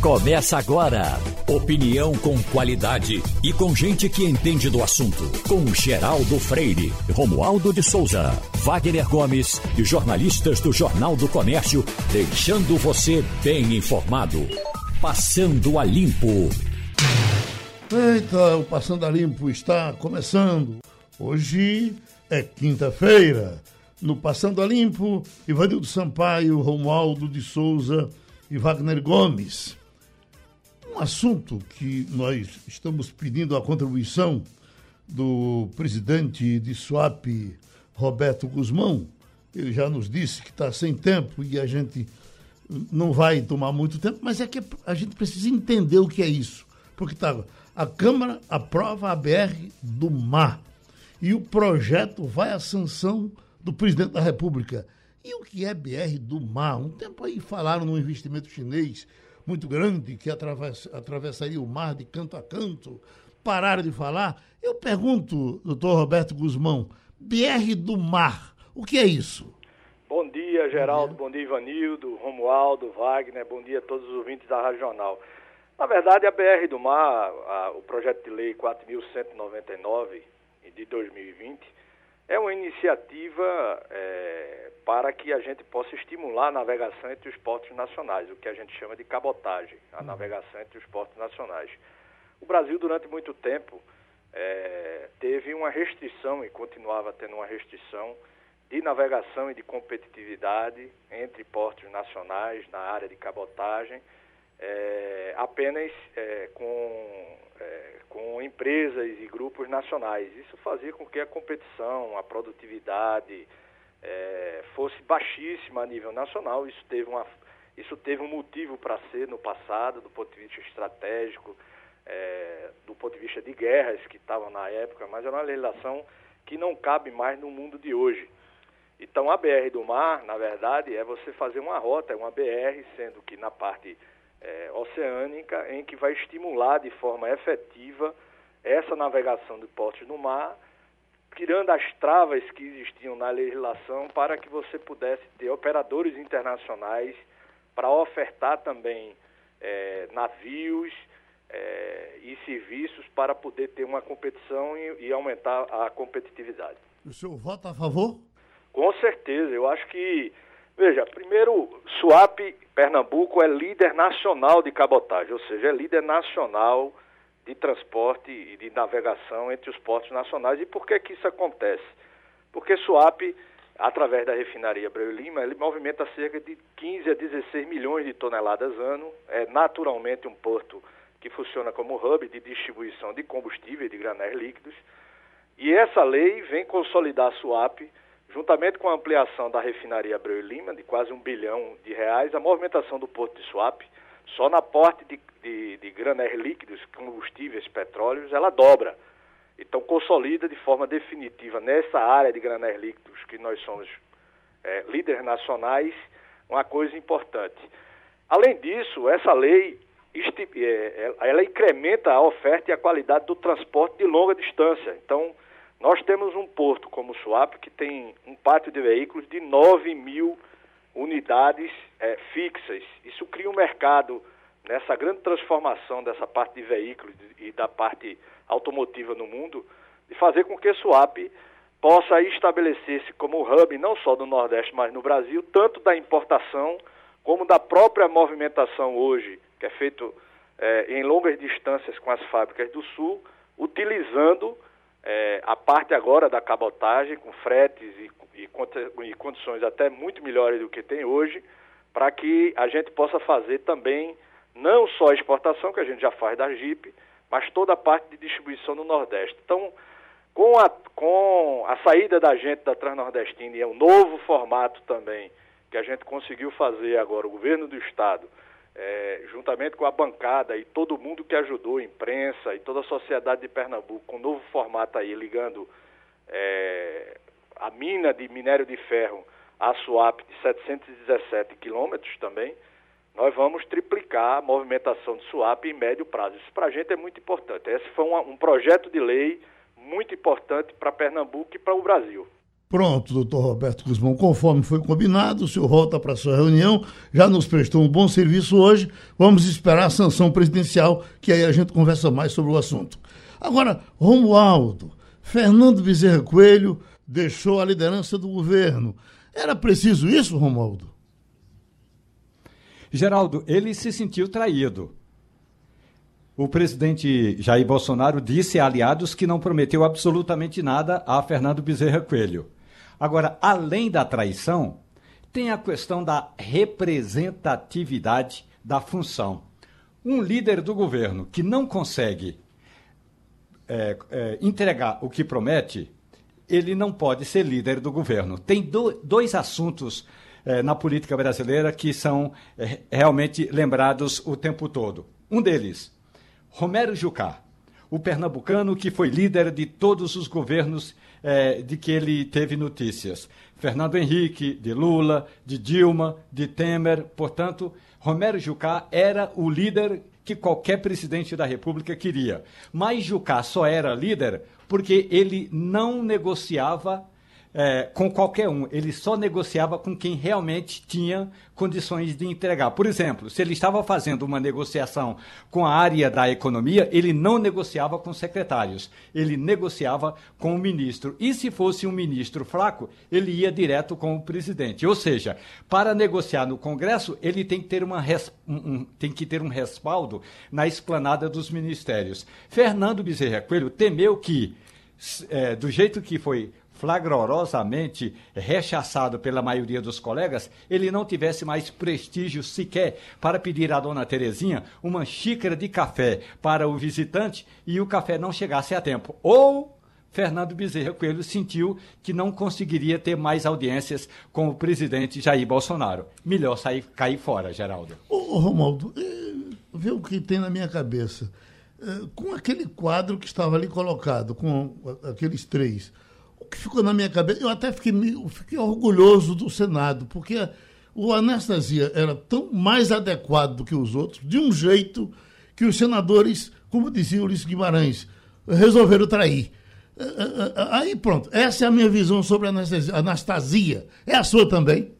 Começa agora. Opinião com qualidade e com gente que entende do assunto. Com Geraldo Freire, Romualdo de Souza, Wagner Gomes e jornalistas do Jornal do Comércio, deixando você bem informado. Passando a Limpo. Eita, o Passando a Limpo está começando. Hoje é quinta-feira. No Passando a Limpo, Ivanildo Sampaio, Romualdo de Souza e Wagner Gomes. Um assunto que nós estamos pedindo a contribuição do presidente de SWAP, Roberto Guzmão. Ele já nos disse que está sem tempo e a gente não vai tomar muito tempo, mas é que a gente precisa entender o que é isso. Porque tá, a Câmara aprova a BR do Mar e o projeto vai à sanção do presidente da República. E o que é BR do Mar? Um tempo aí falaram num investimento chinês muito grande que atravessaria o mar de canto a canto. Pararam de falar. Eu pergunto, doutor Roberto Guzmão, BR do Mar, o que é isso? Bom dia, Geraldo. Bom dia, Ivanildo, Romualdo, Wagner. Bom dia a todos os ouvintes da Regional. Na verdade, a BR do Mar, a, o projeto de lei 4.199 de 2020, é uma iniciativa é, para que a gente possa estimular a navegação entre os portos nacionais, o que a gente chama de cabotagem, a uhum. navegação entre os portos nacionais. O Brasil, durante muito tempo, é, teve uma restrição e continuava tendo uma restrição de navegação e de competitividade entre portos nacionais na área de cabotagem, é, apenas é, com é, com empresas e grupos nacionais. Isso fazia com que a competição, a produtividade é, fosse baixíssima a nível nacional. Isso teve, uma, isso teve um motivo para ser no passado, do ponto de vista estratégico, é, do ponto de vista de guerras que estavam na época, mas era uma legislação que não cabe mais no mundo de hoje. Então a BR do mar, na verdade, é você fazer uma rota, é uma BR, sendo que na parte é, oceânica em que vai estimular de forma efetiva essa navegação de portos no mar, tirando as travas que existiam na legislação para que você pudesse ter operadores internacionais para ofertar também é, navios é, e serviços para poder ter uma competição e, e aumentar a competitividade. O senhor vota a favor? Com certeza, eu acho que Veja, primeiro, Suape, Pernambuco é líder nacional de cabotagem, ou seja, é líder nacional de transporte e de navegação entre os portos nacionais. E por que que isso acontece? Porque Suape, através da refinaria Breu Lima, ele movimenta cerca de 15 a 16 milhões de toneladas ano, é naturalmente um porto que funciona como hub de distribuição de combustível e de granéis líquidos. E essa lei vem consolidar a Suape juntamente com a ampliação da refinaria Abreu e Lima, de quase um bilhão de reais, a movimentação do Porto de Suape, só na porte de, de, de granéis líquidos, combustíveis, petróleos, ela dobra. Então, consolida de forma definitiva nessa área de granéis líquidos, que nós somos é, líderes nacionais, uma coisa importante. Além disso, essa lei é, ela incrementa a oferta e a qualidade do transporte de longa distância. Então, nós temos um porto como o Suape que tem um pátio de veículos de 9 mil unidades é, fixas. Isso cria um mercado nessa grande transformação dessa parte de veículos e da parte automotiva no mundo, de fazer com que o Suape possa estabelecer-se como hub não só do Nordeste, mas no Brasil, tanto da importação como da própria movimentação hoje, que é feito é, em longas distâncias com as fábricas do Sul, utilizando é, a parte agora da cabotagem, com fretes e, e, e condições até muito melhores do que tem hoje, para que a gente possa fazer também não só a exportação, que a gente já faz da Jeep, mas toda a parte de distribuição no Nordeste. Então, com a, com a saída da gente da Transnordestina e é um novo formato também que a gente conseguiu fazer agora, o governo do Estado, é, juntamente com a bancada e todo mundo que ajudou, imprensa e toda a sociedade de Pernambuco, com um novo formato aí, ligando é, a mina de minério de ferro à SUAP de 717 quilômetros também, nós vamos triplicar a movimentação de SUAP em médio prazo. Isso para a gente é muito importante. Esse foi um, um projeto de lei muito importante para Pernambuco e para o Brasil. Pronto, doutor Roberto Guzmão, conforme foi combinado, o senhor volta para a sua reunião, já nos prestou um bom serviço hoje, vamos esperar a sanção presidencial, que aí a gente conversa mais sobre o assunto. Agora, Romualdo, Fernando Bezerra Coelho deixou a liderança do governo. Era preciso isso, Romualdo? Geraldo, ele se sentiu traído. O presidente Jair Bolsonaro disse a aliados que não prometeu absolutamente nada a Fernando Bezerra Coelho. Agora, além da traição, tem a questão da representatividade da função. Um líder do governo que não consegue é, é, entregar o que promete, ele não pode ser líder do governo. Tem do, dois assuntos é, na política brasileira que são é, realmente lembrados o tempo todo. Um deles, Romero Jucá, o pernambucano que foi líder de todos os governos é, de que ele teve notícias. Fernando Henrique, de Lula, de Dilma, de Temer. Portanto, Romero Jucá era o líder que qualquer presidente da República queria. Mas Jucá só era líder porque ele não negociava é, com qualquer um, ele só negociava com quem realmente tinha condições de entregar. Por exemplo, se ele estava fazendo uma negociação com a área da economia, ele não negociava com secretários, ele negociava com o ministro. E se fosse um ministro fraco, ele ia direto com o presidente. Ou seja, para negociar no Congresso, ele tem que ter, uma res... um, tem que ter um respaldo na esplanada dos ministérios. Fernando Bezerra Coelho temeu que, é, do jeito que foi flagrosamente rechaçado pela maioria dos colegas, ele não tivesse mais prestígio sequer para pedir à dona Terezinha uma xícara de café para o visitante e o café não chegasse a tempo. Ou Fernando Bezerra Coelho sentiu que não conseguiria ter mais audiências com o presidente Jair Bolsonaro. Melhor sair, cair fora, Geraldo. Ô, Romualdo, é, vê o que tem na minha cabeça. É, com aquele quadro que estava ali colocado, com aqueles três, que ficou na minha cabeça, eu até fiquei, fiquei orgulhoso do Senado, porque o Anastasia era tão mais adequado do que os outros, de um jeito que os senadores, como dizia Ulisses Guimarães, resolveram trair. É, é, é, aí pronto, essa é a minha visão sobre a Anastasia. Anastasia. É a sua também?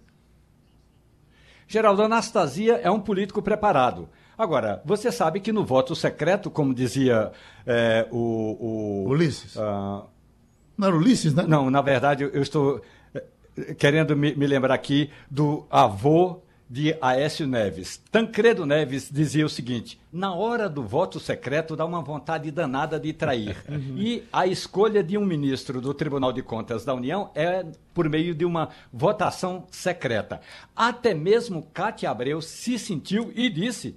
Geraldo, Anastasia é um político preparado. Agora, você sabe que no voto secreto, como dizia é, o, o, Ulisses. Uh, não era Ulisses, né? Não, na verdade, eu estou eh, querendo me, me lembrar aqui do avô de Aécio Neves. Tancredo Neves dizia o seguinte: na hora do voto secreto dá uma vontade danada de trair. Uhum. E a escolha de um ministro do Tribunal de Contas da União é por meio de uma votação secreta. Até mesmo Cátia Abreu se sentiu e disse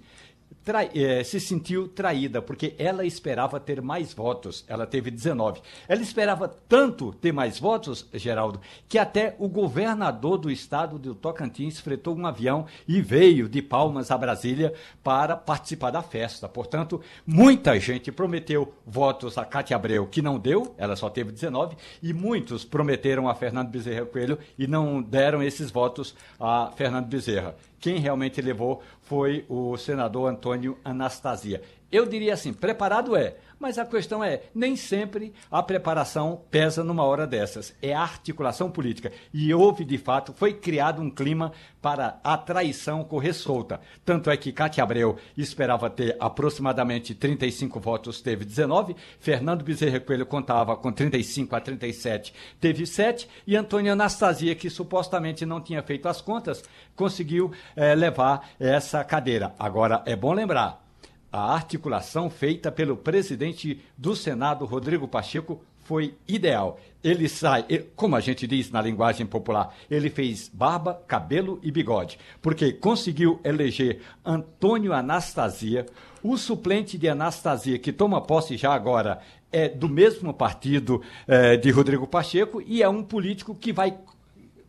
trai, é, se sentiu traída, porque ela esperava ter mais votos. Ela teve 19. Ela esperava tanto ter mais votos, Geraldo, que até o governador do estado do Tocantins fretou um avião e veio de Palmas a Brasília para participar da festa. Portanto, muita gente prometeu votos a Cátia Abreu, que não deu, ela só teve 19, e muitos prometeram a Fernando Bezerra Coelho e não deram esses votos a Fernando Bezerra. Quem realmente levou foi o senador Antônio Anastasia. Eu diria assim, preparado é, mas a questão é, nem sempre a preparação pesa numa hora dessas. É a articulação política. E houve, de fato, foi criado um clima para a traição correr solta. Tanto é que Cátia Abreu esperava ter aproximadamente 35 votos, teve 19. Fernando Bezerra Coelho contava com 35 a 37, teve 7. E Antônio Anastasia, que supostamente não tinha feito as contas, conseguiu é, levar essa cadeira. Agora, é bom lembrar, a articulação feita pelo presidente do Senado, Rodrigo Pacheco, foi ideal. Ele sai, como a gente diz na linguagem popular, ele fez barba, cabelo e bigode, porque conseguiu eleger Antônio Anastasia, o suplente de Anastasia, que toma posse já agora, é do mesmo partido é, de Rodrigo Pacheco e é um político que vai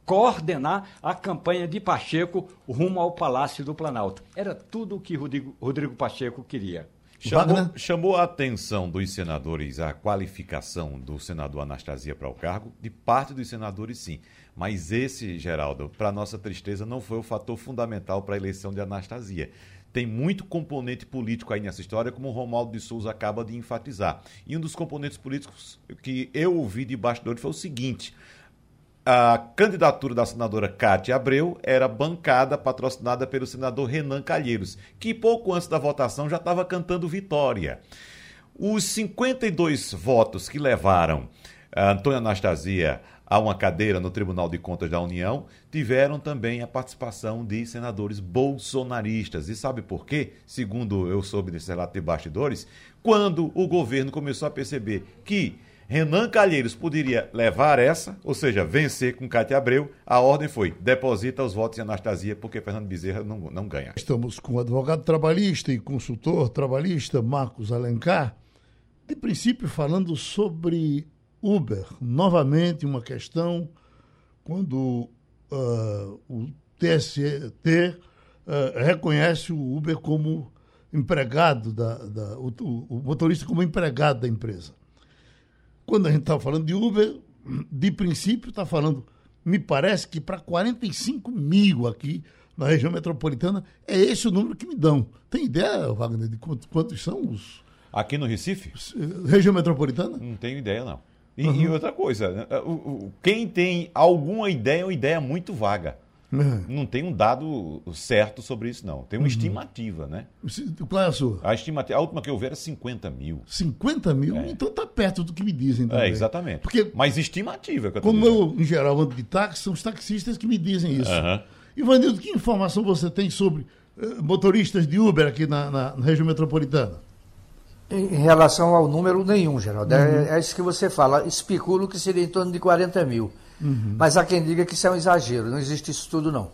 coordenar a campanha de Pacheco rumo ao Palácio do Planalto. Era tudo o que Rodrigo, Rodrigo Pacheco queria. Chamou, chamou, a atenção dos senadores a qualificação do senador Anastasia para o cargo? De parte dos senadores, sim. Mas esse, Geraldo, para nossa tristeza, não foi o fator fundamental para a eleição de Anastasia. Tem muito componente político aí nessa história, como o Romualdo de Souza acaba de enfatizar. E um dos componentes políticos que eu ouvi de bastidores foi o seguinte: a candidatura da senadora Cátia Abreu era bancada, patrocinada pelo senador Renan Calheiros, que pouco antes da votação já estava cantando vitória. Os 52 votos que levaram a Antônia Anastasia a uma cadeira no Tribunal de Contas da União tiveram também a participação de senadores bolsonaristas. E sabe por quê? Segundo eu soube nesse relato de bastidores, quando o governo começou a perceber que Renan Calheiros poderia levar essa, ou seja, vencer com Cátia Abreu. A ordem foi: deposita os votos em Anastasia, porque Fernando Bezerra não, não ganha. Estamos com o advogado trabalhista e consultor trabalhista Marcos Alencar, de princípio falando sobre Uber. Novamente, uma questão quando uh, o TST uh, ah, reconhece o Uber como empregado, da, da o, o motorista como empregado da empresa. Quando a gente está falando de Uber, de princípio está falando, me parece que para 45 mil aqui na região metropolitana, é esse o número que me dão. Tem ideia, Wagner, de quantos, quantos são os. Aqui no Recife? Região metropolitana? Não tenho ideia, não. E, uhum. e outra coisa, né, quem tem alguma ideia é uma ideia muito vaga. Uhum. Não tem um dado certo sobre isso, não. Tem uma uhum. estimativa, né? Qual é a sua? A, estimativa, a última que eu vi era 50 mil. 50 mil? É. Então está perto do que me dizem também. É, exatamente. Porque, Mas estimativa. Que eu como dizendo. eu, em geral, ando de táxi, são os taxistas que me dizem isso. Uhum. Ivanildo, que informação você tem sobre uh, motoristas de Uber aqui na, na, na, região metropolitana? Em relação ao número, nenhum, Geraldo. É, uhum. É, é, isso que você fala. Especulo que seria em torno de 40 mil. Uhum. Mas há quem diga que isso é um exagero, não existe isso tudo não.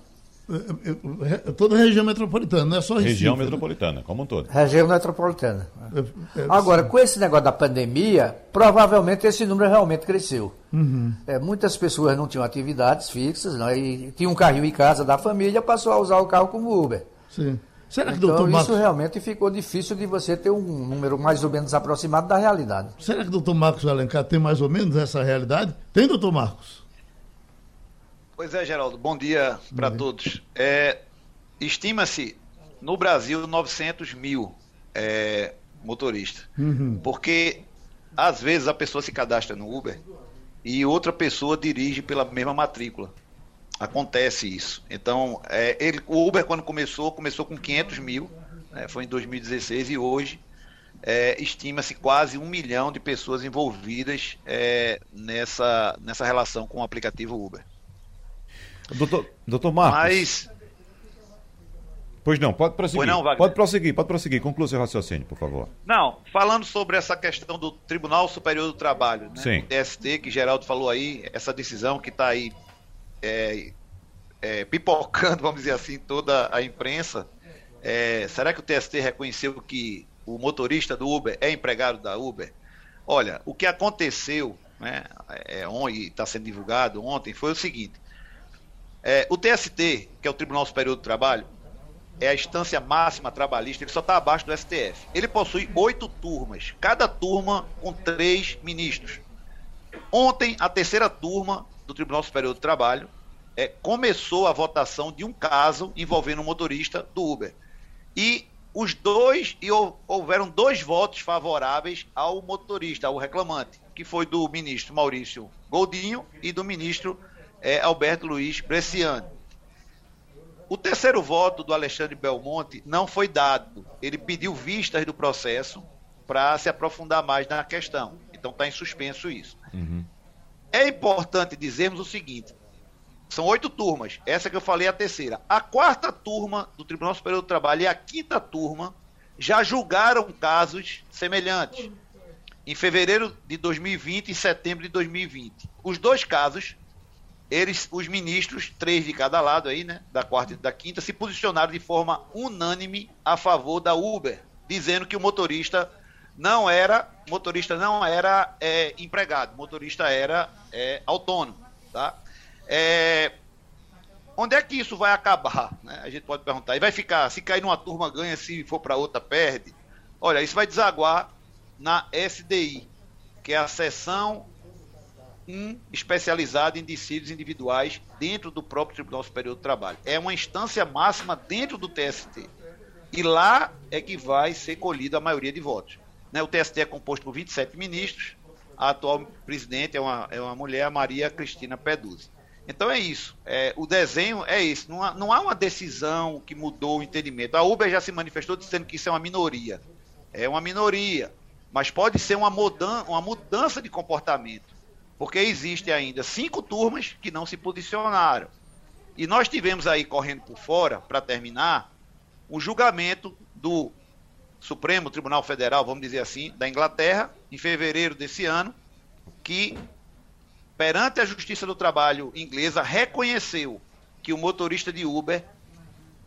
É, é, é, toda a região metropolitana, não é só Recife, Região né? metropolitana, como um todo. Região metropolitana. É, é, Agora, com esse negócio da pandemia, provavelmente esse número realmente cresceu. Uhum. É, muitas pessoas não tinham atividades fixas, não, e tinha um carrinho em casa da família, passou a usar o carro como Uber. Sim. Será que, então, doutor Marcos... isso realmente ficou difícil de você ter um número mais ou menos aproximado da realidade. Será que o doutor Marcos Alencar tem mais ou menos essa realidade? Tem, doutor Marcos? Pois é, Geraldo. Bom dia para todos. É, Estima-se no Brasil 900 mil é, motoristas. Uhum. Porque às vezes a pessoa se cadastra no Uber e outra pessoa dirige pela mesma matrícula. Acontece isso. Então, é, ele, o Uber, quando começou, começou com 500 mil, né, foi em 2016, e hoje é, estima-se quase um milhão de pessoas envolvidas é, nessa, nessa relação com o aplicativo Uber. Doutor, doutor Marcos. Mas. Pois não, pode prosseguir. Não, pode prosseguir, pode prosseguir. Conclua seu raciocínio, por favor. Não, falando sobre essa questão do Tribunal Superior do Trabalho, né? TST, que Geraldo falou aí, essa decisão que está aí é, é, pipocando, vamos dizer assim, toda a imprensa. É, será que o TST reconheceu que o motorista do Uber é empregado da Uber? Olha, o que aconteceu, né, é, e está sendo divulgado ontem, foi o seguinte: é, o TST, que é o Tribunal Superior do Trabalho, é a instância máxima trabalhista, ele só está abaixo do STF. Ele possui oito turmas, cada turma com três ministros. Ontem, a terceira turma do Tribunal Superior do Trabalho é, começou a votação de um caso envolvendo um motorista do Uber. E os dois, e houveram dois votos favoráveis ao motorista, ao reclamante, que foi do ministro Maurício Goldinho e do ministro é Alberto Luiz Bresciani. O terceiro voto do Alexandre Belmonte não foi dado. Ele pediu vistas do processo para se aprofundar mais na questão. Então está em suspenso isso. Uhum. É importante dizermos o seguinte: são oito turmas. Essa que eu falei é a terceira. A quarta turma do Tribunal Superior do Trabalho e a quinta turma já julgaram casos semelhantes. Em fevereiro de 2020 e setembro de 2020. Os dois casos eles, os ministros, três de cada lado aí, né, da quarta e da quinta, se posicionaram de forma unânime a favor da Uber, dizendo que o motorista não era, motorista não era é, empregado, motorista era é, autônomo, tá? É, onde é que isso vai acabar? Né? A gente pode perguntar. E vai ficar, se cair numa turma ganha, se for para outra perde. Olha, isso vai desaguar na SDI, que é a seção um especializado em dissídios individuais dentro do próprio Tribunal Superior do Trabalho. É uma instância máxima dentro do TST. E lá é que vai ser colhida a maioria de votos. Né? O TST é composto por 27 ministros. A atual presidente é uma, é uma mulher, Maria Cristina Peduzzi. Então é isso. É, o desenho é isso. Não há, não há uma decisão que mudou o entendimento. A Uber já se manifestou dizendo que isso é uma minoria. É uma minoria. Mas pode ser uma, mudan uma mudança de comportamento. Porque existem ainda cinco turmas que não se posicionaram. E nós tivemos aí correndo por fora, para terminar, o julgamento do Supremo Tribunal Federal, vamos dizer assim, da Inglaterra, em fevereiro desse ano, que perante a Justiça do Trabalho inglesa reconheceu que o motorista de Uber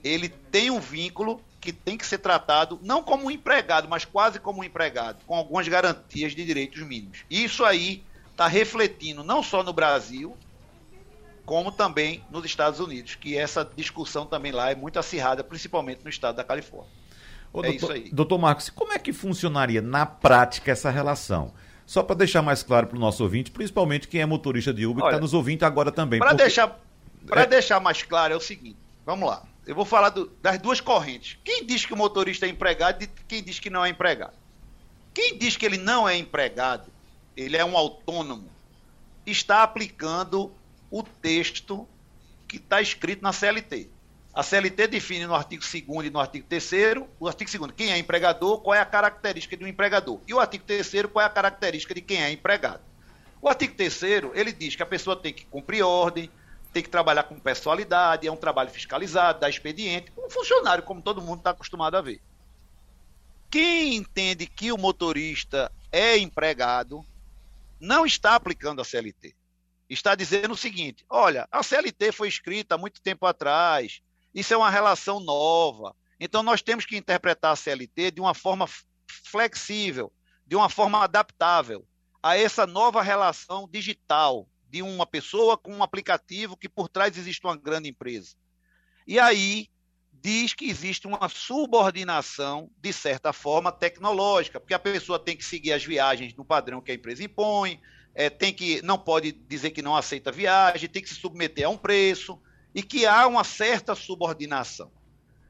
ele tem um vínculo que tem que ser tratado não como um empregado, mas quase como um empregado, com algumas garantias de direitos mínimos. Isso aí está refletindo não só no Brasil, como também nos Estados Unidos, que essa discussão também lá é muito acirrada, principalmente no estado da Califórnia. Ô, é doutor, isso aí. Doutor Marcos, como é que funcionaria na prática essa relação? Só para deixar mais claro para o nosso ouvinte, principalmente quem é motorista de Uber, que está nos ouvindo agora também. Para porque... deixar, é... deixar mais claro, é o seguinte: vamos lá. Eu vou falar do, das duas correntes. Quem diz que o motorista é empregado e quem diz que não é empregado? Quem diz que ele não é empregado, ele é um autônomo, está aplicando o texto que está escrito na CLT. A CLT define no artigo 2 e no artigo 3 o artigo 2 quem é empregador, qual é a característica de um empregador. E o artigo 3 qual é a característica de quem é empregado. O artigo 3 ele diz que a pessoa tem que cumprir ordem, tem que trabalhar com pessoalidade, é um trabalho fiscalizado, dá expediente, um funcionário, como todo mundo está acostumado a ver. Quem entende que o motorista é empregado não está aplicando a CLT está dizendo o seguinte: olha, a CLT foi escrita há muito tempo atrás, isso é uma relação nova. Então nós temos que interpretar a CLT de uma forma flexível, de uma forma adaptável a essa nova relação digital de uma pessoa com um aplicativo que por trás existe uma grande empresa. E aí diz que existe uma subordinação, de certa forma, tecnológica, porque a pessoa tem que seguir as viagens no padrão que a empresa impõe, é, tem que não pode dizer que não aceita viagem, tem que se submeter a um preço e que há uma certa subordinação.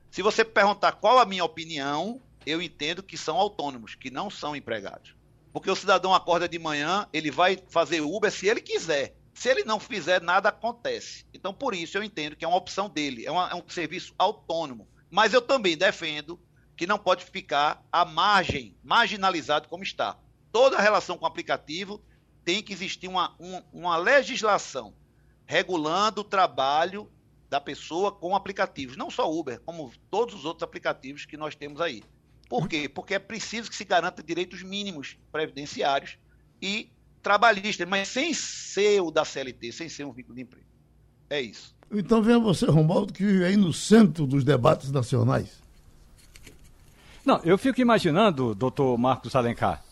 Se você perguntar qual a minha opinião, eu entendo que são autônomos, que não são empregados. Porque o cidadão acorda de manhã, ele vai fazer Uber se ele quiser. Se ele não fizer, nada acontece. Então, por isso, eu entendo que é uma opção dele, é, uma, é um serviço autônomo. Mas eu também defendo que não pode ficar à margem, marginalizado como está. Toda relação com o aplicativo tem que existir uma, uma, uma legislação regulando o trabalho da pessoa com aplicativos, não só Uber, como todos os outros aplicativos que nós temos aí. Por quê? Porque é preciso que se garanta direitos mínimos previdenciários e trabalhistas, mas sem ser o da CLT, sem ser um vínculo de emprego. É isso. Então venha você, Romualdo, que vive aí no centro dos debates nacionais. Não, eu fico imaginando, doutor Marcos Alencar,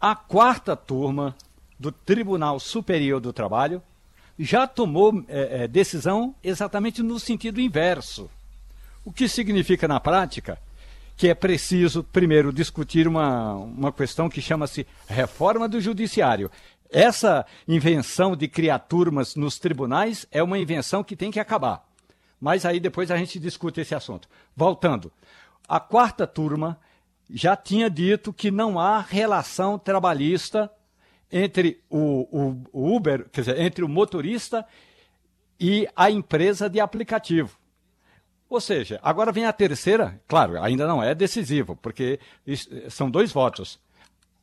a quarta turma do Tribunal Superior do Trabalho já tomou é, é, decisão exatamente no sentido inverso. O que significa na prática que é preciso, primeiro, discutir uma, uma questão que chama-se reforma do judiciário. Essa invenção de criar turmas nos tribunais é uma invenção que tem que acabar. Mas aí depois a gente discute esse assunto. Voltando, a quarta turma já tinha dito que não há relação trabalhista entre o, o, o Uber, quer dizer, entre o motorista e a empresa de aplicativo. Ou seja, agora vem a terceira, claro, ainda não é decisivo, porque são dois votos.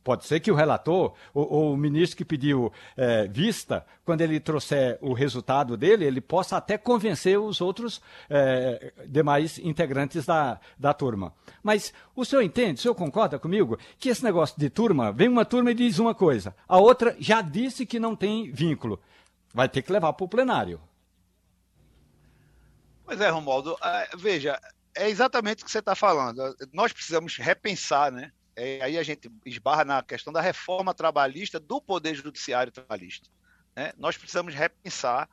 Pode ser que o relator, ou, ou o ministro que pediu é, vista, quando ele trouxer o resultado dele, ele possa até convencer os outros é, demais integrantes da, da turma. Mas o senhor entende, o senhor concorda comigo, que esse negócio de turma, vem uma turma e diz uma coisa, a outra já disse que não tem vínculo. Vai ter que levar para o plenário. Pois é, Romualdo, é, veja, é exatamente o que você está falando. Nós precisamos repensar, né? é, aí a gente esbarra na questão da reforma trabalhista do Poder Judiciário Trabalhista. Né? Nós precisamos repensar,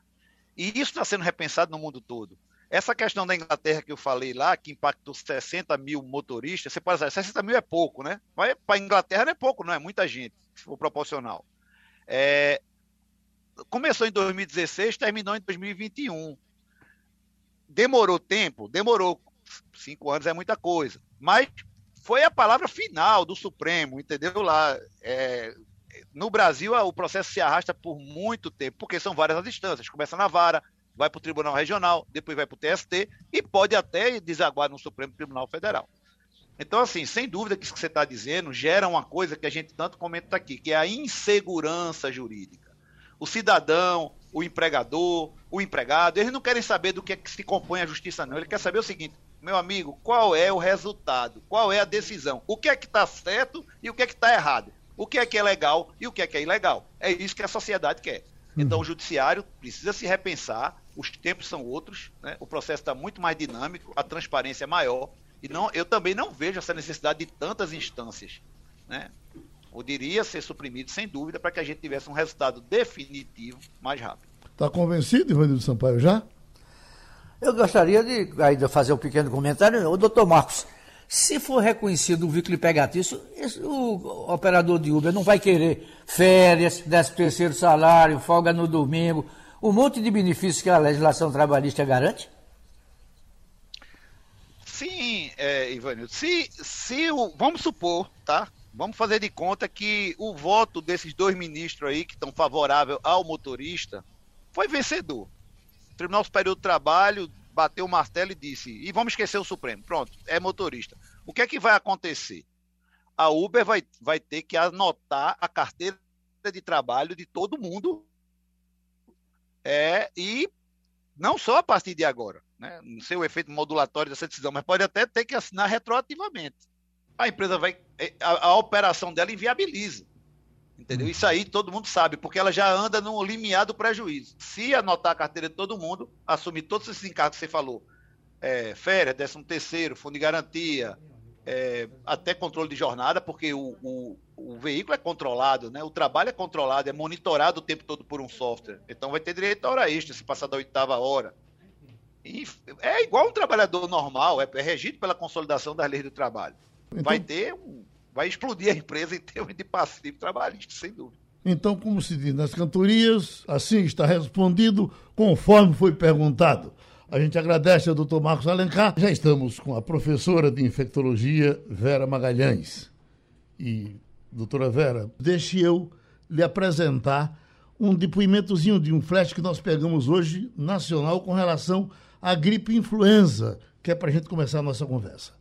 e isso está sendo repensado no mundo todo. Essa questão da Inglaterra que eu falei lá, que impactou 60 mil motoristas, você pode dizer, 60 mil é pouco, né? Mas para a Inglaterra não é pouco, não é muita gente, se for proporcional. É, começou em 2016, terminou em 2021. Demorou tempo? Demorou. Cinco anos é muita coisa. Mas foi a palavra final do Supremo, entendeu? Lá, é, no Brasil o processo se arrasta por muito tempo, porque são várias as instâncias. Começa na vara, vai para o Tribunal Regional, depois vai para o TST e pode até desaguar no Supremo Tribunal Federal. Então, assim, sem dúvida que isso que você está dizendo gera uma coisa que a gente tanto comenta aqui, que é a insegurança jurídica. O cidadão, o empregador, o empregado, eles não querem saber do que é que se compõe a justiça, não. Ele quer saber o seguinte, meu amigo, qual é o resultado? Qual é a decisão? O que é que está certo e o que é que está errado? O que é que é legal e o que é que é ilegal? É isso que a sociedade quer. Então, o judiciário precisa se repensar, os tempos são outros, né? o processo está muito mais dinâmico, a transparência é maior, e não, eu também não vejo essa necessidade de tantas instâncias. Né? Poderia ser suprimido, sem dúvida, para que a gente tivesse um resultado definitivo mais rápido. Está convencido, Ivanildo Sampaio, já? Eu gostaria de ainda fazer um pequeno comentário. O doutor Marcos, se for reconhecido o vínculo empregatício, o operador de Uber não vai querer férias, décimo terceiro salário, folga no domingo, um monte de benefícios que a legislação trabalhista garante? Sim, é, Ivanildo. Se, se o, vamos supor, tá? Vamos fazer de conta que o voto desses dois ministros aí que estão favoráveis ao motorista foi vencedor. O Tribunal Superior do Trabalho bateu o martelo e disse: e vamos esquecer o Supremo. Pronto, é motorista. O que é que vai acontecer? A Uber vai, vai ter que anotar a carteira de trabalho de todo mundo é, e não só a partir de agora né? não sei o efeito modulatório dessa decisão, mas pode até ter que assinar retroativamente. A empresa vai. É, a, a operação dela inviabiliza. Entendeu? Isso aí todo mundo sabe, porque ela já anda no limiar do prejuízo. Se anotar a carteira de todo mundo, assumir todos esses encargos que você falou, é, férias, décimo terceiro, fundo de garantia, é, até controle de jornada, porque o, o, o, veículo é controlado, né? o trabalho é controlado, é monitorado o tempo todo por um software. Então vai ter direito a hora extra se passar da oitava hora. E é igual um trabalhador normal, é, é regido pela consolidação das leis do trabalho. Então, vai ter um, vai explodir a empresa em termos de passivo trabalhista, sem dúvida. Então, como se diz nas cantorias, assim está respondido conforme foi perguntado. A gente agradece ao doutor Marcos Alencar. Já estamos com a professora de infectologia, Vera Magalhães. E, doutora Vera, deixe eu lhe apresentar um depoimentozinho de um flash que nós pegamos hoje, nacional, com relação a gripe influenza, que é para a gente começar a nossa conversa.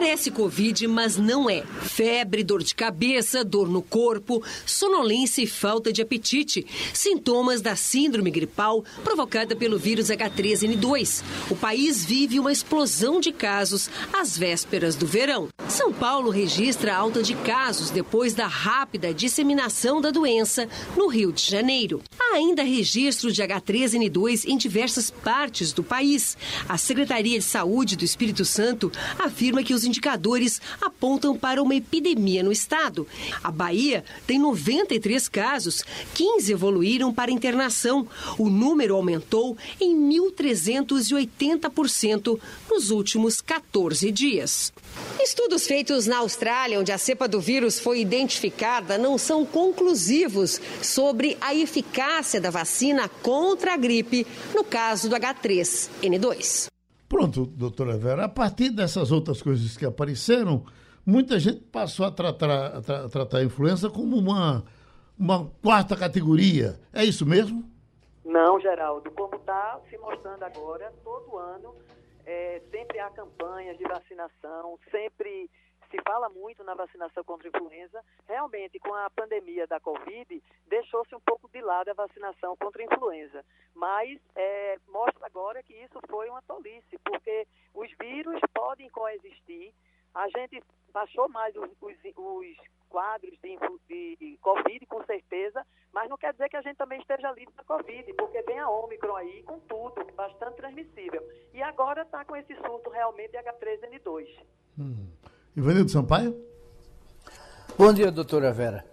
Parece Covid, mas não é. Febre, dor de cabeça, dor no corpo, sonolência e falta de apetite. Sintomas da síndrome gripal provocada pelo vírus H3N2. O país vive uma explosão de casos às vésperas do verão. São Paulo registra alta de casos depois da rápida disseminação da doença no Rio de Janeiro. Há ainda registro de H3N2 em diversas partes do país. A Secretaria de Saúde do Espírito Santo afirma que os indicadores apontam para uma epidemia no estado. A Bahia tem 93 casos, 15 evoluíram para internação. O número aumentou em 1.380% nos últimos 14 dias. Estudos feitos na Austrália, onde a cepa do vírus foi identificada, não são conclusivos sobre a eficácia da vacina contra a gripe no caso do H3N2. Pronto, doutora Vera, a partir dessas outras coisas que apareceram, muita gente passou a tratar, a tra tratar a influenza como uma, uma quarta categoria. É isso mesmo? Não, Geraldo. Como está se mostrando agora, todo ano, é, sempre há campanhas de vacinação, sempre se fala muito na vacinação contra a influenza. Realmente, com a pandemia da Covid, deixou-se um pouco de lado a vacinação contra a influenza. Mas é, mostra agora que isso foi uma tolice, porque os vírus podem coexistir. A gente baixou mais os, os, os quadros de, de, Covid, com certeza, mas não quer dizer que a gente também esteja livre da Covid, porque vem a Ômicron aí com tudo, bastante transmissível. E agora está com esse surto realmente de H3N2. Hum. Ivanildo Sampaio? Bom dia, doutora Vera.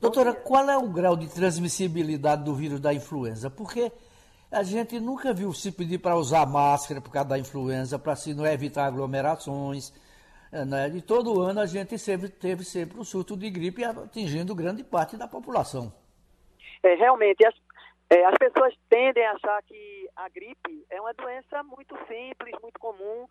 Doutora, qual é o grau de transmissibilidade do vírus da influenza? Porque a gente nunca viu se pedir para usar máscara por causa da influenza, para assim não evitar aglomerações. Eh, né? E todo ano a gente sempre teve sempre um surto de gripe atingindo grande parte da população. É, realmente, as, é, as pessoas tendem a achar que a gripe é uma doença muito simples, muito comum,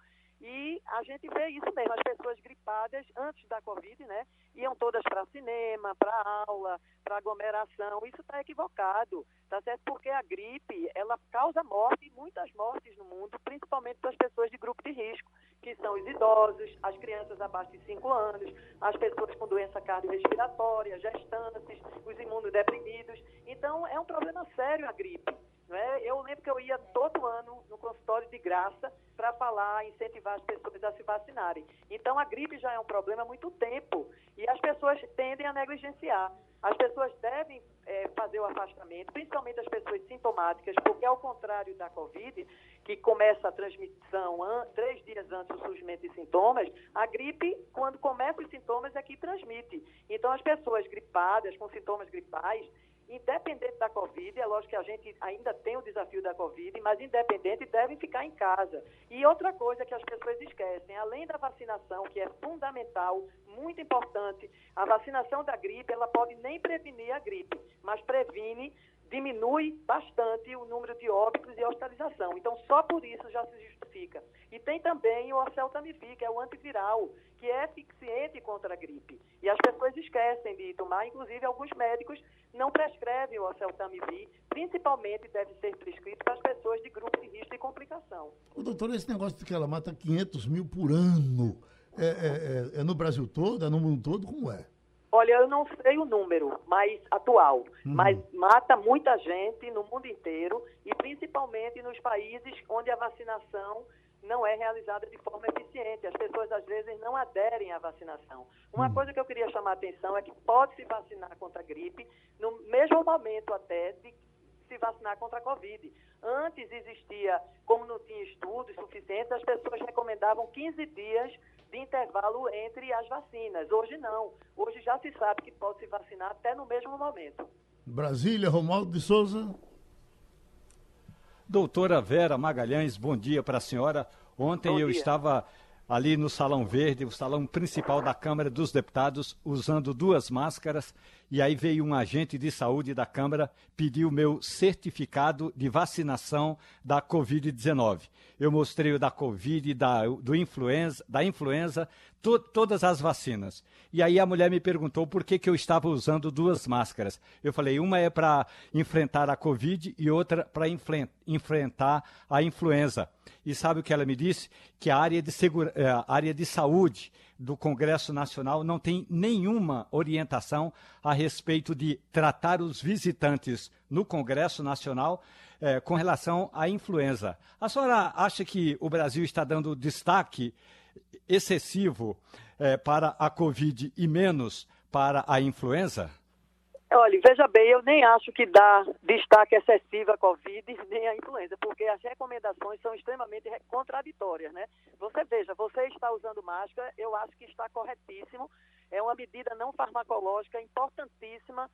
E a gente vê isso mesmo, as pessoas gripadas antes da Covid, né? Iam todas para cinema, para aula, para aglomeração. Isso está equivocado, tá certo? Porque a gripe, ela causa morte, muitas mortes no mundo, principalmente para as pessoas de grupo de risco, que são os idosos, as crianças abaixo de 5 anos, as pessoas com doença cardiorrespiratória, gestantes, os imunodeprimidos. Então, é um problema sério a gripe. Né? Eu lembro que eu ia todo ano no consultório de graça para falar, incentivar as pessoas a se vacinarem. Então, a gripe já é um problema há muito tempo e as pessoas tendem a negligenciar. As pessoas devem é, fazer o afastamento, principalmente as pessoas sintomáticas, porque ao contrário da Covid, que começa a transmissão três dias antes do surgimento de sintomas, a gripe, quando começa os sintomas, é que transmite. Então, as pessoas gripadas, com sintomas gripais, independente da Covid, é lógico que a gente ainda tem o desafio da Covid, mas independente devem ficar em casa. E outra coisa que as pessoas esquecem, além da vacinação, que é fundamental, muito importante, a vacinação da gripe, ela pode nem prevenir a gripe, mas previne diminui bastante o número de óbitos e hospitalização. Então, só por isso já se justifica. E tem também o oseltamivir, que é o antiviral, que é eficiente contra a gripe. E as pessoas esquecem de tomar, inclusive alguns médicos não prescrevem o oseltamivir, principalmente deve ser prescrito para as pessoas de grupo de risco e complicação. O doutor, esse negócio de que ela mata 500 mil por ano, é, é, é, é no Brasil todo, é no mundo todo, como é? Olha, eu não sei o número mais atual, uhum. mas mata muita gente no mundo inteiro e principalmente nos países onde a vacinação não é realizada de forma eficiente. As pessoas, às vezes, não aderem à vacinação. Uma uhum. coisa que eu queria chamar a atenção é que pode se vacinar contra a gripe no mesmo momento até de se vacinar contra a Covid. Antes existia, como não tinha estudos suficientes, as pessoas recomendavam 15 dias de intervalo entre as vacinas. Hoje não. Hoje já se sabe que pode se vacinar até no mesmo momento. Brasília, Romualdo de Souza. Doutora Vera Magalhães, bom dia para a senhora. Ontem bom eu dia. estava ali no Salão Verde, o salão principal da Câmara dos Deputados, usando duas máscaras, e aí veio um agente de saúde da Câmara pedir o meu certificado de vacinação da Covid-19. Eu mostrei o da Covid, da, do influenza, da influenza, to, todas as vacinas. E aí a mulher me perguntou por que, que eu estava usando duas máscaras. Eu falei, uma é para enfrentar a Covid e outra para enfrentar a influenza. E sabe o que ela me disse? Que a área de, segura, eh, a área de saúde do Congresso Nacional não tem nenhuma orientação a respeito de tratar os visitantes no Congresso Nacional eh, com relação à influenza. A senhora acha que o Brasil está dando destaque excessivo eh, para a Covid e menos para a influenza? Olha, veja bem, eu nem acho que dá destaque excessivo à Covid nem à influenza, porque as recomendações são extremamente contraditórias, né? Você veja, você está usando máscara, eu acho que está corretíssimo, é uma medida não farmacológica importantíssima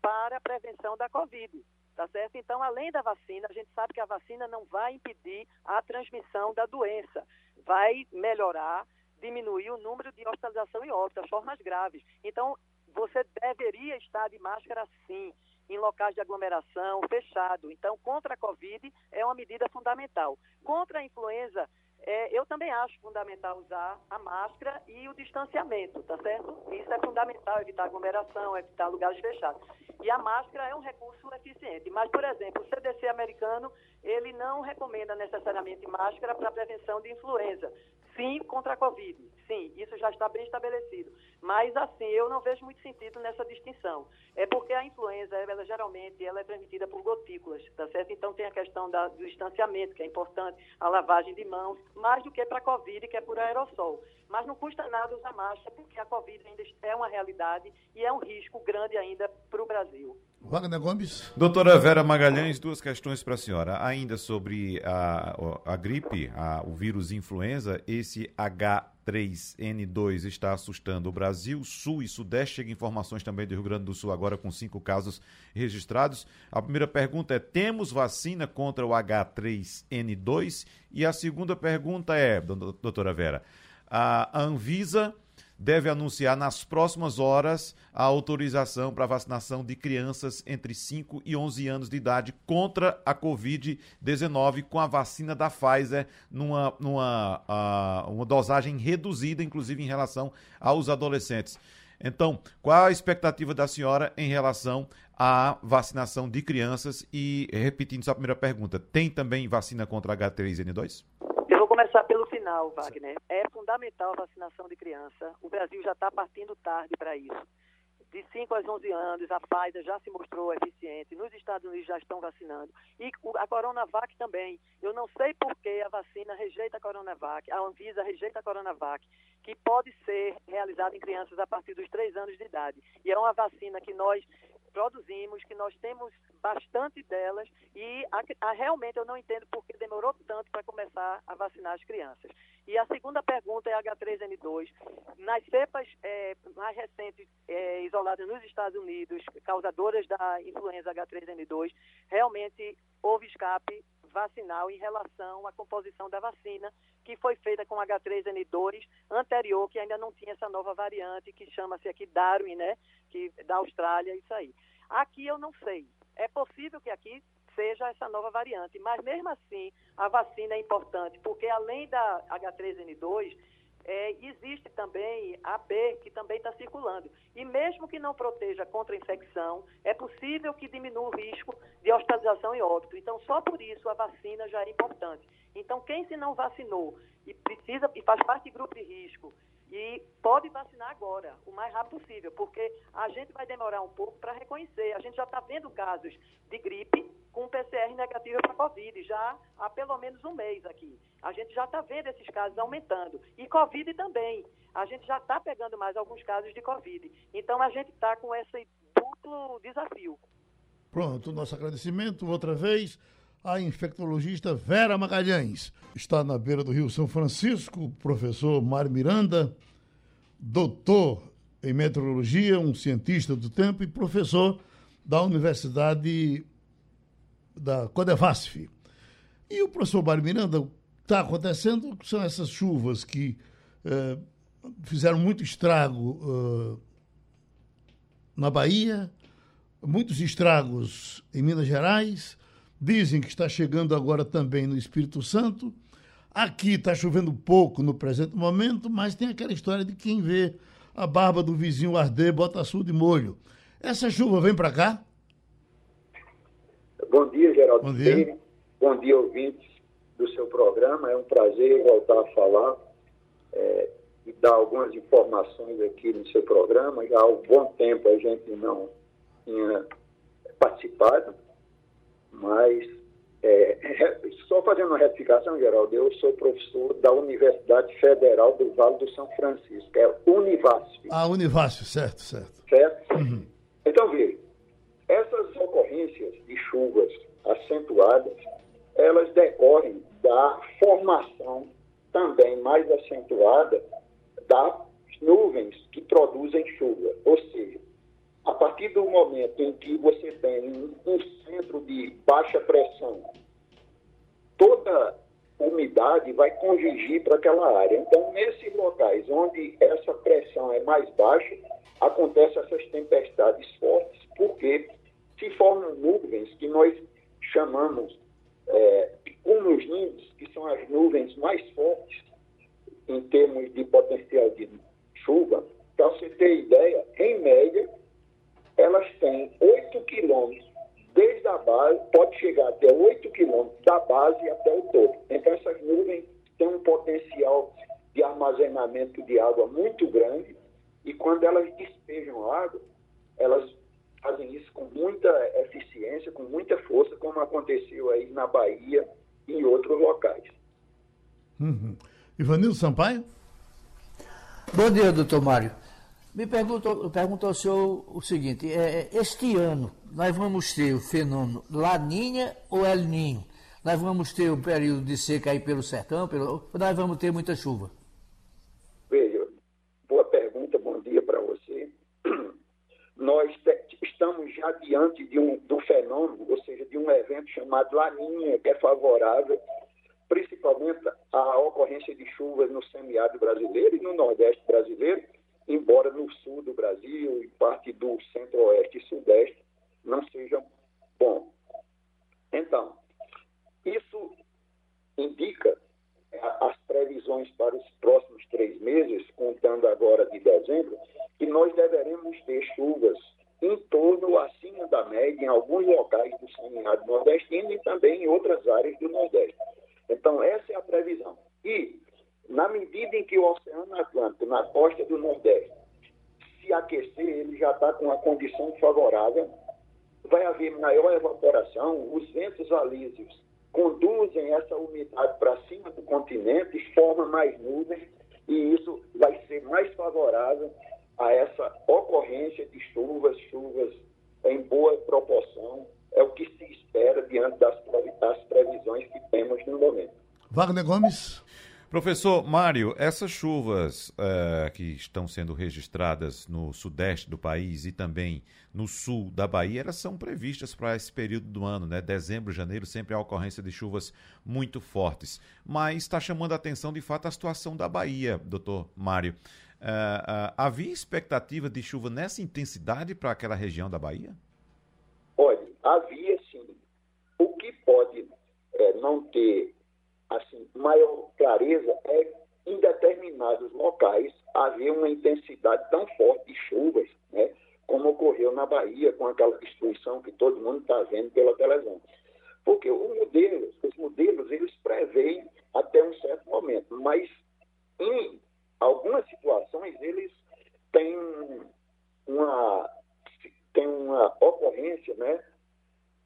para a prevenção da Covid, tá certo? Então, além da vacina, a gente sabe que a vacina não vai impedir a transmissão da doença, vai melhorar, diminuir o número de hospitalização e óbito, as formas graves. Então, você deveria estar de máscara sim, em locais de aglomeração, fechado. Então, contra a Covid é uma medida fundamental. Contra a influenza, é, eu também acho fundamental usar a máscara e o distanciamento, tá certo? Isso é fundamental, evitar aglomeração, evitar lugares fechados. E a máscara é um recurso eficiente. Mas, por exemplo, o CDC americano, ele não recomenda necessariamente máscara para prevenção de influenza. Sim, contra a Covid. Sim, isso já está bem estabelecido. Mas, assim, eu não vejo muito sentido nessa distinção. É porque a influenza, ela geralmente, ela é transmitida por gotículas, tá certo? Então, tem a questão da, do distanciamento, que é importante, a lavagem de mãos, mais do que para a Covid, que é por aerossol. Mas não custa nada usar máscara, porque a Covid ainda é uma realidade e é um risco grande ainda para o Brasil. Wagner Gomes. Doutora Vera Magalhães, duas questões para a senhora. Ainda sobre a, a gripe, a, o vírus influenza, esse H3N2 está assustando o Brasil, Sul e Sudeste. Chega informações também do Rio Grande do Sul agora com cinco casos registrados. A primeira pergunta é: temos vacina contra o H3N2? E a segunda pergunta é, doutora Vera, a Anvisa deve anunciar nas próximas horas a autorização para vacinação de crianças entre 5 e 11 anos de idade contra a Covid-19 com a vacina da Pfizer numa, numa uh, uma dosagem reduzida, inclusive em relação aos adolescentes. Então, qual a expectativa da senhora em relação à vacinação de crianças? E, repetindo sua primeira pergunta, tem também vacina contra H3N2? Começar pelo final, Wagner. É fundamental a vacinação de criança. O Brasil já está partindo tarde para isso de 5 a 11 anos, a Pfizer já se mostrou eficiente, nos Estados Unidos já estão vacinando, e a Coronavac também. Eu não sei por que a vacina rejeita a Coronavac, a Anvisa rejeita a Coronavac, que pode ser realizada em crianças a partir dos 3 anos de idade. E é uma vacina que nós produzimos, que nós temos bastante delas e a, a, realmente eu não entendo por que demorou tanto para começar a vacinar as crianças. E a segunda pergunta é H3N2. Nas cepas é, mais recentes é, isoladas nos Estados Unidos, causadoras da influenza H3N2, realmente houve escape vacinal em relação à composição da vacina que foi feita com H3N2 anterior, que ainda não tinha essa nova variante, que chama-se aqui Darwin, né? Que, da Austrália, isso aí. Aqui eu não sei. É possível que aqui seja essa nova variante, mas mesmo assim a vacina é importante, porque além da H3N2, é, existe também a B, que também está circulando. E mesmo que não proteja contra a infecção, é possível que diminua o risco de hospitalização e óbito. Então, só por isso a vacina já é importante. Então, quem se não vacinou e precisa e faz parte de grupo de risco e pode vacinar agora, o mais rápido possível, porque a gente vai demorar um pouco para reconhecer. A gente já está vendo casos de gripe com PCR negativo para Covid, já há pelo menos um mês aqui. A gente já está vendo esses casos aumentando. E Covid também. A gente já está pegando mais alguns casos de Covid. Então, a gente está com esse duplo desafio. Pronto, nosso agradecimento outra vez à infectologista Vera Magalhães. Está na beira do Rio São Francisco, o professor Mário Miranda, doutor em meteorologia, um cientista do tempo e professor da Universidade da Codevasf. E o professor Mário Miranda, está acontecendo são essas chuvas que eh, fizeram muito estrago eh, na Bahia, muitos estragos em Minas Gerais, Dizem que está chegando agora também no Espírito Santo. Aqui está chovendo pouco no presente momento, mas tem aquela história de quem vê a barba do vizinho arder, bota açúcar de molho. Essa chuva vem para cá? Bom dia, Geraldo. Bom dia. Bom dia, ouvintes do seu programa. É um prazer voltar a falar é, e dar algumas informações aqui no seu programa. Já há um bom tempo a gente não tinha participado mas, é, só fazendo uma retificação, Geraldo, eu sou professor da Universidade Federal do Vale do São Francisco, é Univasf. Ah, Univasf, certo, certo. Certo? Uhum. Então, veja, essas ocorrências de chuvas acentuadas, elas decorrem da formação também mais acentuada das nuvens que produzem chuva. Ou seja, a partir do momento em que você tem um centro de baixa pressão, toda umidade vai convergir para aquela área. Então, nesses locais onde essa pressão é mais baixa, acontecem essas tempestades fortes, porque se formam nuvens que nós chamamos é, de cumulonimbus, que são as nuvens mais fortes em termos de potencial de chuva. Para você ter ideia, em média, elas têm 8 quilômetros desde a base, pode chegar até 8 quilômetros da base até o topo. Então, essas nuvens têm um potencial de armazenamento de água muito grande e quando elas despejam água, elas fazem isso com muita eficiência, com muita força, como aconteceu aí na Bahia e em outros locais. Uhum. Ivanildo Sampaio? Bom dia, doutor Mário. Me perguntou, perguntou ao senhor o seguinte, é, este ano nós vamos ter o fenômeno Laninha ou El Ninho? Nós vamos ter um período de seca aí pelo sertão, pelo, ou nós vamos ter muita chuva? Veja, boa pergunta, bom dia para você. Nós estamos já diante de um, um fenômeno, ou seja, de um evento chamado Laninha, que é favorável principalmente à ocorrência de chuvas no semiárido brasileiro e no nordeste brasileiro, embora no sul do Brasil e parte do centro-oeste e sudeste não seja bom. Então, isso indica as previsões para os próximos três meses, contando agora de dezembro, que nós deveremos ter chuvas em torno acima da média em alguns locais do semiárido nordestino e também em outras áreas do Nordeste. Então, essa é a previsão. E, na medida em que o Oceano Atlântico, na costa do Nordeste, se aquecer, ele já está com uma condição favorável, vai haver maior evaporação, os ventos alísios conduzem essa umidade para cima do continente formam mais nuvens, e isso vai ser mais favorável a essa ocorrência de chuvas, chuvas em boa proporção, é o que se espera diante das, das previsões que temos no momento. Wagner Gomes. Professor Mário, essas chuvas uh, que estão sendo registradas no sudeste do país e também no sul da Bahia, elas são previstas para esse período do ano, né? Dezembro, janeiro, sempre a ocorrência de chuvas muito fortes. Mas está chamando a atenção, de fato, a situação da Bahia, doutor Mário. Uh, uh, havia expectativa de chuva nessa intensidade para aquela região da Bahia? Olha, havia sim. O que pode é, não ter assim, maior clareza é em determinados locais haver uma intensidade tão forte de chuvas, né, como ocorreu na Bahia com aquela destruição que todo mundo está vendo pela televisão. Porque modelo, os modelos, eles preveem até um certo momento, mas em algumas situações eles têm uma, têm uma ocorrência né,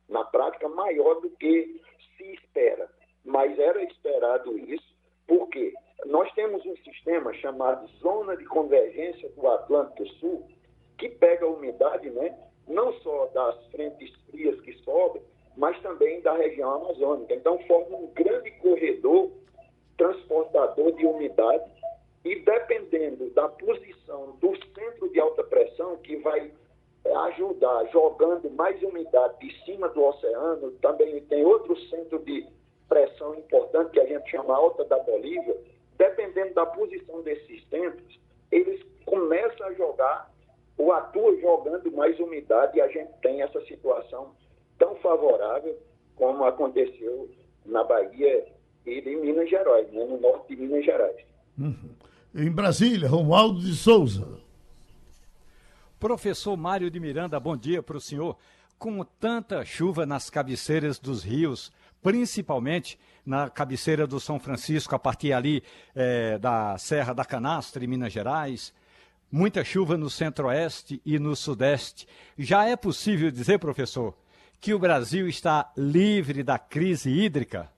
na prática maior do que se espera mas era esperado isso, porque nós temos um sistema chamado Zona de Convergência do Atlântico Sul, que pega a umidade, né, não só das frentes frias que sobem, mas também da região amazônica. Então, forma um grande corredor transportador de umidade e, dependendo da posição do centro de alta pressão, que vai ajudar jogando mais umidade de cima do oceano, também tem outro centro de importante que a gente chama alta da Bolívia, dependendo da posição desses centros, eles começam a jogar ou atuam jogando mais umidade e a gente tem essa situação tão favorável como aconteceu na Bahia e em Minas Gerais, né, no norte de Minas Gerais. Uhum. Em Brasília, Romualdo de Souza. Professor Mário de Miranda, bom dia para o senhor. Com tanta chuva nas cabeceiras dos rios, principalmente na cabeceira do São Francisco, a partir ali é, da Serra da Canastra, em Minas Gerais. Muita chuva no centro-oeste e no sudeste. Já é possível dizer, professor, que o Brasil está livre da crise hídrica?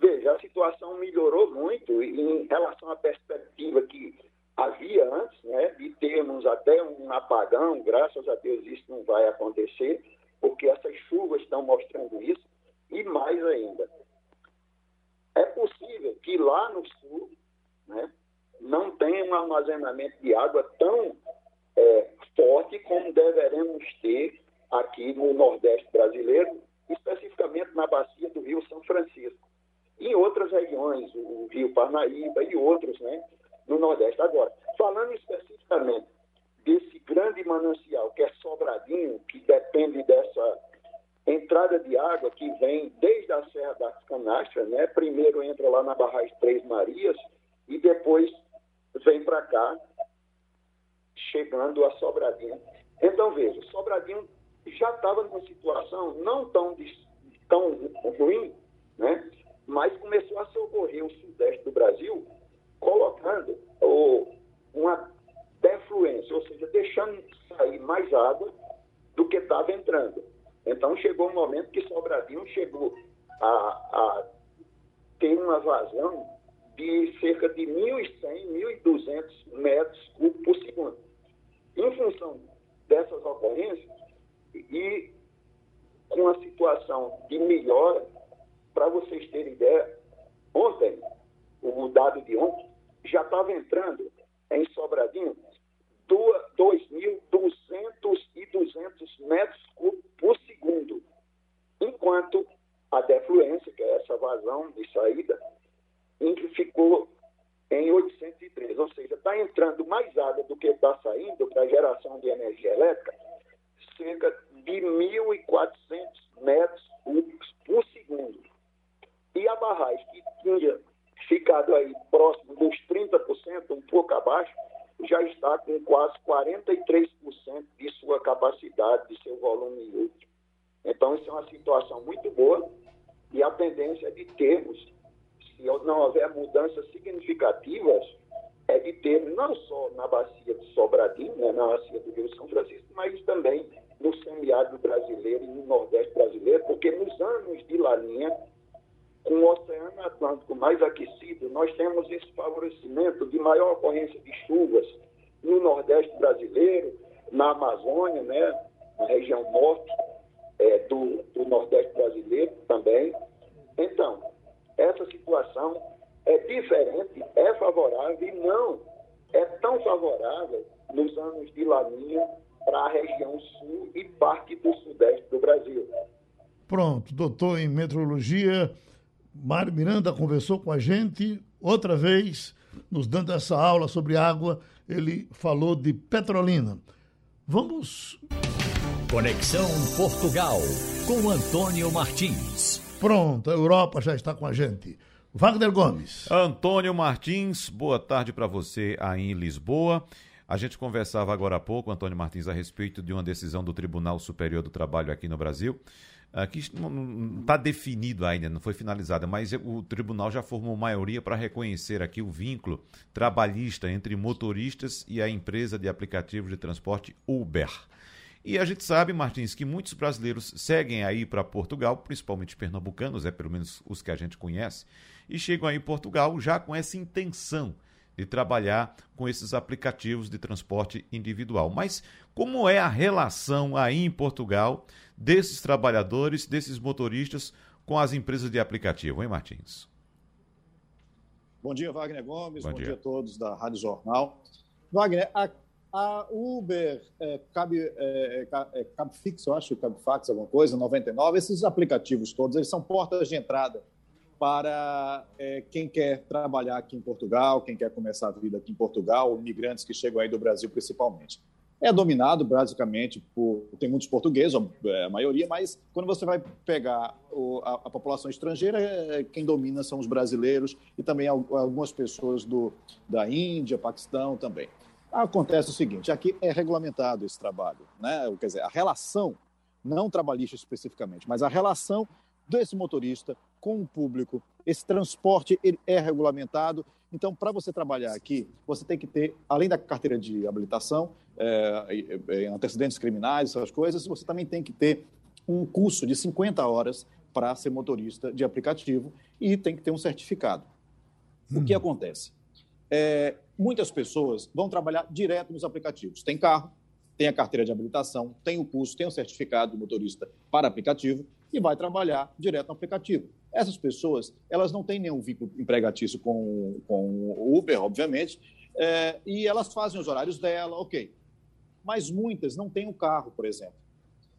Veja, a situação melhorou muito em relação à perspectiva que havia antes, né, de termos até um apagão, graças a Deus isso não vai acontecer, porque essas chuvas estão mostrando isso. E mais ainda, é possível que lá no sul né, não tenha um armazenamento de água tão é, forte como deveremos ter aqui no Nordeste brasileiro, especificamente na bacia do Rio São Francisco. E em outras regiões, o Rio Parnaíba e outros, né, no Nordeste. Agora, falando especificamente desse grande manancial que é Sobradinho, que depende dessa entrada de água que vem desde a Serra das Canastras, né? Primeiro entra lá na barragem Três Marias e depois vem para cá, chegando a Sobradinho. Então, veja, Sobradinho já estava numa situação não tão, tão ruim, né? mas começou a socorrer o sudeste do Brasil, colocando o, uma defluência, ou seja, deixando sair mais água do que estava entrando. Então chegou um momento que Sobradinho chegou a, a ter uma vazão de cerca de 1.100, 1.200 metros cúbicos por segundo. Em função dessas ocorrências e com a situação de melhora, para vocês terem ideia, ontem, o dado de ontem, já estava entrando em Sobradinho 2.200 e 200 metros cúbicos por segundo, enquanto a defluência, que é essa vazão de saída, ficou em 803, ou seja, está entrando mais água do que está saindo para geração de energia elétrica, cerca de 1.400 metros cúbicos por segundo. E a barragem que tinha ficado aí próximo dos 30%, um pouco abaixo, já está com quase 43% de sua capacidade, de seu volume útil. Então, isso é uma situação muito boa e a tendência é de termos, se não houver mudanças significativas, é de ter não só na bacia de Sobradinho, né, na bacia do Rio São Francisco, mas também no semiárido brasileiro e no Nordeste brasileiro, porque nos anos de Laninha, com o Oceano Atlântico mais aquecido, nós temos esse favorecimento de maior ocorrência de chuvas Brasileiro, na Amazônia, né, na região norte é, do, do Nordeste brasileiro também. Então, essa situação é diferente, é favorável e não é tão favorável nos anos de Laninha para a região sul e parte do sudeste do Brasil. Pronto, doutor em meteorologia, Mário Miranda conversou com a gente outra vez, nos dando essa aula sobre água. Ele falou de Petrolina. Vamos. Conexão Portugal, com Antônio Martins. Pronto, a Europa já está com a gente. Wagner Gomes. Antônio Martins, boa tarde para você aí em Lisboa. A gente conversava agora há pouco, Antônio Martins, a respeito de uma decisão do Tribunal Superior do Trabalho aqui no Brasil, que não está definido ainda, não foi finalizada, mas o tribunal já formou maioria para reconhecer aqui o vínculo trabalhista entre motoristas e a empresa de aplicativos de transporte Uber. E a gente sabe, Martins, que muitos brasileiros seguem aí para Portugal, principalmente pernambucanos, é pelo menos os que a gente conhece, e chegam aí em Portugal já com essa intenção de trabalhar com esses aplicativos de transporte individual. Mas como é a relação aí em Portugal desses trabalhadores, desses motoristas com as empresas de aplicativo, hein, Martins? Bom dia, Wagner Gomes. Bom, Bom dia. dia. a todos da Rádio Jornal. Wagner, a, a Uber, é, Cabe, é, é, Fix, eu acho, Cabfax, alguma coisa, 99, esses aplicativos todos, eles são portas de entrada para é, quem quer trabalhar aqui em Portugal, quem quer começar a vida aqui em Portugal, imigrantes que chegam aí do Brasil principalmente. É dominado basicamente por. Tem muitos portugueses, é, a maioria, mas quando você vai pegar o, a, a, população estrangeira, é, quem domina são os brasileiros e também algumas pessoas do, da Índia, Paquistão também. Acontece o seguinte: aqui é regulamentado esse trabalho, né? quer dizer, a relação, não trabalhista especificamente, mas a relação desse motorista com o público. Esse transporte é regulamentado. Então, para você trabalhar aqui, você tem que ter, além da carteira de habilitação, é, antecedentes criminais, essas coisas, você também tem que ter um curso de 50 horas para ser motorista de aplicativo e tem que ter um certificado. Hum. O que hum. acontece? É, muitas pessoas vão trabalhar direto nos aplicativos. Tem carro, tem a carteira de habilitação, tem o curso, tem o certificado de motorista para aplicativo e vai trabalhar direto no aplicativo. Essas pessoas, elas não têm nenhum vínculo empregatício com, com o Uber, obviamente, é, e elas fazem os horários dela, ok. Mas muitas não têm um carro, por exemplo.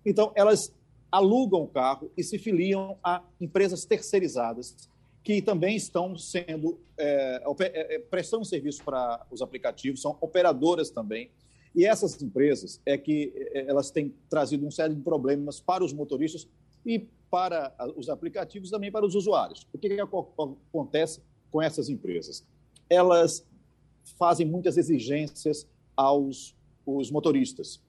Então, elas alugam o carro e se filiam a empresas terceirizadas que também estão sendo é, é, é prestando serviço para os aplicativos, são operadoras também. E essas empresas é que é, elas têm trazido um série de problemas para os motoristas e para os aplicativos também para os usuários. O que, que acontece com essas empresas? Elas fazem muitas exigências aos os motoristas.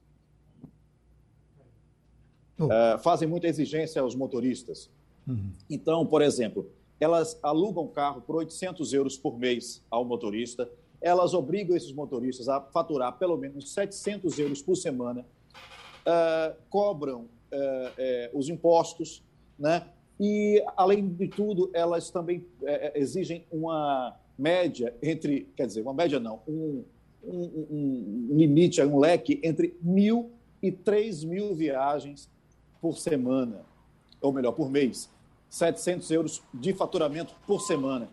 Oh. Uh, fazem muita exigência aos motoristas. Uhum. Então, por exemplo, elas alugam carro por 800 euros por mês ao motorista, elas obrigam esses motoristas a faturar pelo menos 700 euros por semana, uh, cobram é, é, os impostos, né? E, além de tudo, elas também é, exigem uma média entre, quer dizer, uma média não, um, um, um limite, um leque entre mil e três mil viagens por semana, ou melhor, por mês. 700 euros de faturamento por semana.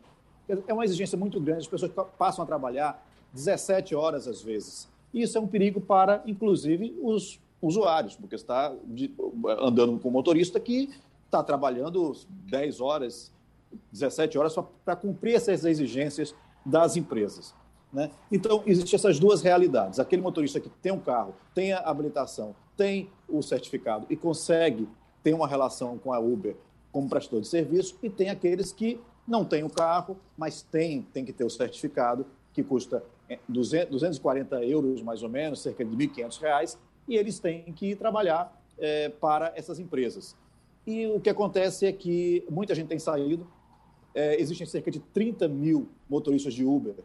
É uma exigência muito grande, as pessoas passam a trabalhar 17 horas às vezes. Isso é um perigo para, inclusive, os usuários, porque está andando com um motorista que está trabalhando 10 horas, 17 horas para cumprir essas exigências das empresas. Né? Então, existem essas duas realidades. Aquele motorista que tem um carro, tem a habilitação, tem o certificado e consegue ter uma relação com a Uber como prestador de serviço, e tem aqueles que não têm o carro, mas tem, tem que ter o certificado, que custa 240 é, euros mais ou menos, cerca de 1.500 reais, e eles têm que trabalhar é, para essas empresas. E o que acontece é que muita gente tem saído, é, existem cerca de 30 mil motoristas de Uber,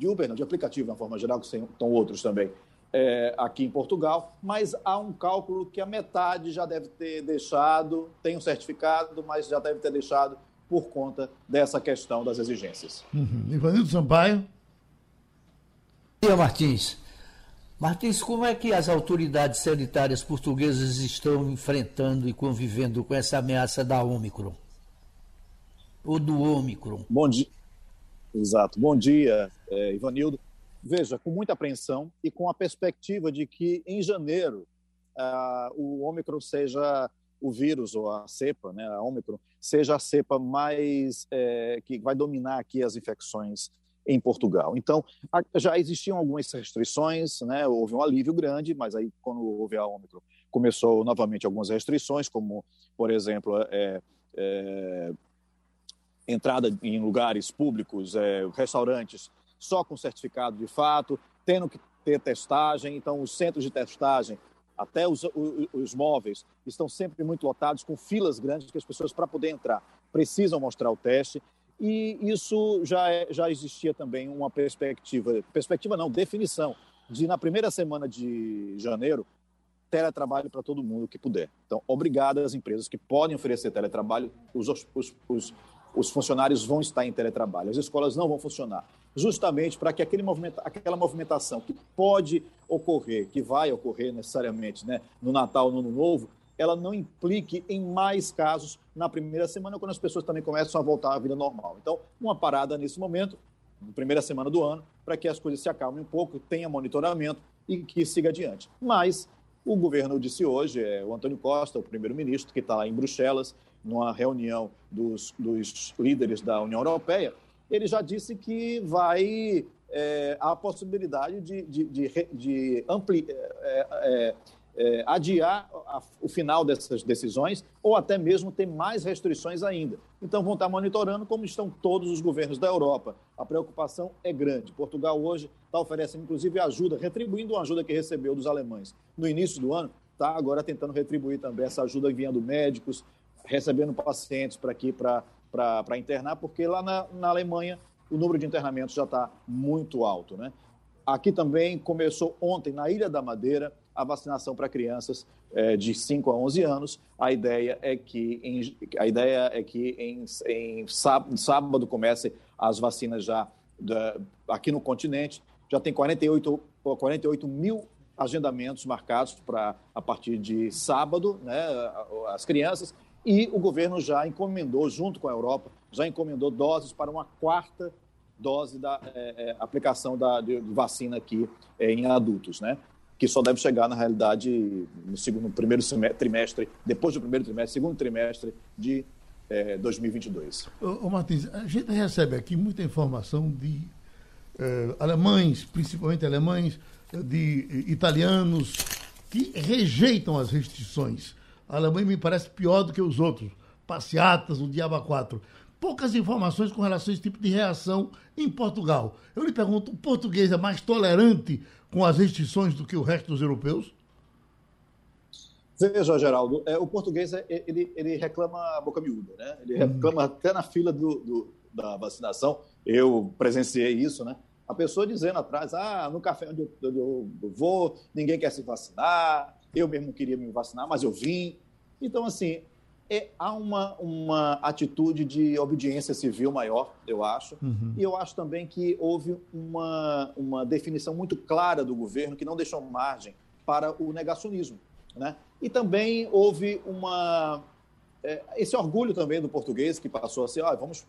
de Uber não, de aplicativo na forma geral, que são outros também, é, aqui em Portugal, mas há um cálculo que a metade já deve ter deixado, tem um certificado, mas já deve ter deixado por conta dessa questão das exigências. Uhum. Ivanildo Sampaio. Bom dia, Martins. Martins, como é que as autoridades sanitárias portuguesas estão enfrentando e convivendo com essa ameaça da Ômicron? Ou do Ômicron? Bom dia. Exato. Bom dia, é, Ivanildo veja, com muita apreensão e com a perspectiva de que em janeiro uh, o Ômicron seja o vírus ou a cepa, né, a Ômicron, seja a cepa mais é, que vai dominar aqui as infecções em Portugal. Então, já existiam algumas restrições, né, houve um alívio grande, mas aí quando houve a Ômicron, começou novamente algumas restrições, como, por exemplo, é, é, entrada em lugares públicos, é, restaurantes só com certificado de fato, tendo que ter testagem. Então, os centros de testagem, até os, os, os móveis, estão sempre muito lotados, com filas grandes, que as pessoas, para poder entrar, precisam mostrar o teste. E isso já, é, já existia também uma perspectiva, perspectiva não, definição, de na primeira semana de janeiro, teletrabalho para todo mundo que puder. Então, obrigado às empresas que podem oferecer teletrabalho, os, os, os, os funcionários vão estar em teletrabalho, as escolas não vão funcionar, justamente para que aquele movimenta, aquela movimentação que pode ocorrer, que vai ocorrer necessariamente né, no Natal, no Ano Novo, ela não implique em mais casos na primeira semana, quando as pessoas também começam a voltar à vida normal. Então, uma parada nesse momento, na primeira semana do ano, para que as coisas se acalmem um pouco, tenha monitoramento e que siga adiante. Mas o governo disse hoje, é, o Antônio Costa, o primeiro-ministro, que está lá em Bruxelas, numa reunião dos, dos líderes da União Europeia, ele já disse que vai é, a possibilidade de, de, de, de ampli, é, é, é, adiar a, o final dessas decisões ou até mesmo ter mais restrições ainda. Então vão estar monitorando como estão todos os governos da Europa. A preocupação é grande. Portugal hoje está oferecendo inclusive ajuda, retribuindo uma ajuda que recebeu dos alemães no início do ano, está agora tentando retribuir também essa ajuda enviando médicos, recebendo pacientes para aqui para internar, porque lá na, na Alemanha o número de internamentos já está muito alto. Né? Aqui também começou ontem, na Ilha da Madeira, a vacinação para crianças é, de 5 a 11 anos. A ideia é que em, a ideia é que em, em sábado, sábado comece as vacinas já da, aqui no continente. Já tem 48, 48 mil agendamentos marcados para a partir de sábado, né, as crianças, e o governo já encomendou, junto com a Europa, já encomendou doses para uma quarta dose da é, é, aplicação da, de, vacina aqui é, em adultos, né? Que só deve chegar, na realidade, no, segundo, primeiro trimestre, depois do primeiro trimestre, segundo trimestre de 2022. É, ô, ô Martins, a gente recebe aqui muita informação de é, alemães, principalmente alemães, de italianos, que rejeitam as restrições a Alemanha me parece pior do que os outros. Passeatas, o Diaba 4. Poucas informações com relação a esse tipo de reação em Portugal. Eu lhe pergunto, o português é mais tolerante com as restrições do que o resto dos europeus? Veja, Geraldo, é, o português é, ele, ele reclama a boca miúda, né? Ele hum. reclama até na fila do, do, da vacinação. Eu presenciei isso, né? A pessoa dizendo atrás, ah, no café onde eu, onde eu vou, ninguém quer se vacinar, eu mesmo queria me vacinar, mas eu vim. Então, assim, é, há uma, uma atitude de obediência civil maior, eu acho. Uhum. E eu acho também que houve uma, uma definição muito clara do governo que não deixou margem para o negacionismo. Né? E também houve uma, é, esse orgulho também do português que passou a ser, ah, vamos,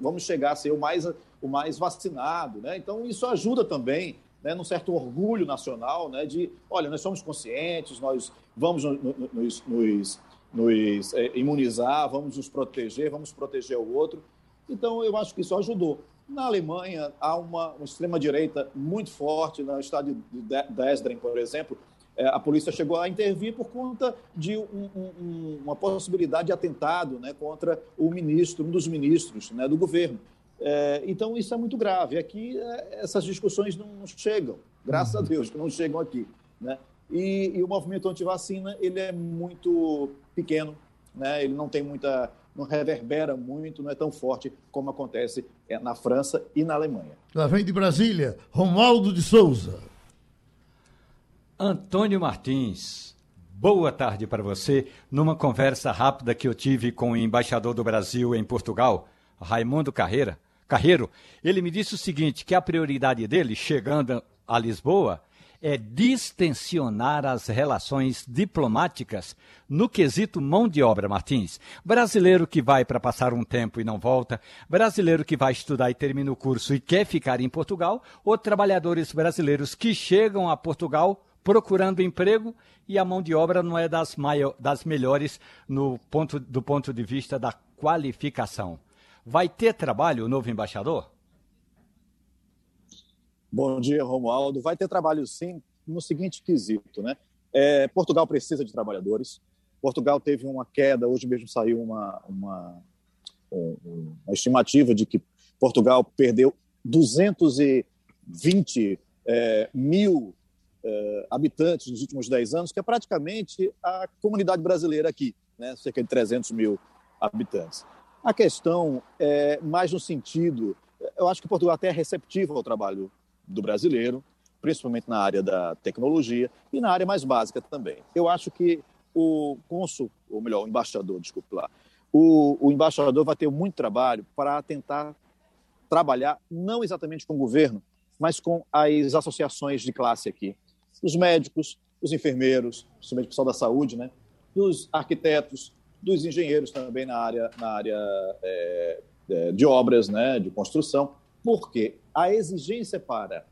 vamos chegar a ser o mais, o mais vacinado. Né? Então, isso ajuda também né, num certo orgulho nacional, né, de, olha, nós somos conscientes, nós vamos nos, nos, nos é, imunizar, vamos nos proteger, vamos proteger o outro. Então, eu acho que isso ajudou. Na Alemanha, há uma, uma extrema-direita muito forte, no estado de Dresden, por exemplo, é, a polícia chegou a intervir por conta de um, um, uma possibilidade de atentado né, contra o ministro, um dos ministros né, do governo. É, então, isso é muito grave. Aqui, é, essas discussões não, não, chegam, graças a uhum. Deus que não chegam aqui. Né? E, e o movimento anti-vacina ele é muito pequeno, né? ele não tem muita não reverbera muito, não é tão forte como acontece é, na França e na Alemanha. Lá vem de Brasília, Romualdo de Souza. Antônio Martins, boa tarde para você. Numa conversa rápida que eu tive com o embaixador do Brasil em Portugal, Raimundo Carreira, Carreiro, ele me disse o seguinte, que a prioridade dele, chegando a Lisboa, é distensionar as relações diplomáticas no quesito mão de obra, Martins. Brasileiro que vai para passar um tempo e não volta, brasileiro que vai estudar e termina o curso e quer ficar em Portugal, ou trabalhadores brasileiros que chegam a Portugal procurando emprego e a mão de obra não é das, das melhores no ponto, do ponto de vista da qualificação. Vai ter trabalho o novo embaixador? Bom dia, Romualdo. Vai ter trabalho sim, no seguinte quesito, né? É, Portugal precisa de trabalhadores. Portugal teve uma queda, hoje mesmo saiu uma, uma, uma estimativa de que Portugal perdeu 220 é, mil é, habitantes nos últimos 10 anos, que é praticamente a comunidade brasileira aqui, né? cerca de 300 mil habitantes. A questão é mais no sentido, eu acho que Portugal até é receptivo ao trabalho do brasileiro, principalmente na área da tecnologia e na área mais básica também. Eu acho que o cônsul, ou melhor, o embaixador, desculpe lá, o, o embaixador vai ter muito trabalho para tentar trabalhar não exatamente com o governo, mas com as associações de classe aqui, os médicos, os enfermeiros, principalmente o pessoal da saúde, né, dos arquitetos, dos engenheiros também na área, na área é, de obras, né, de construção, porque a exigência para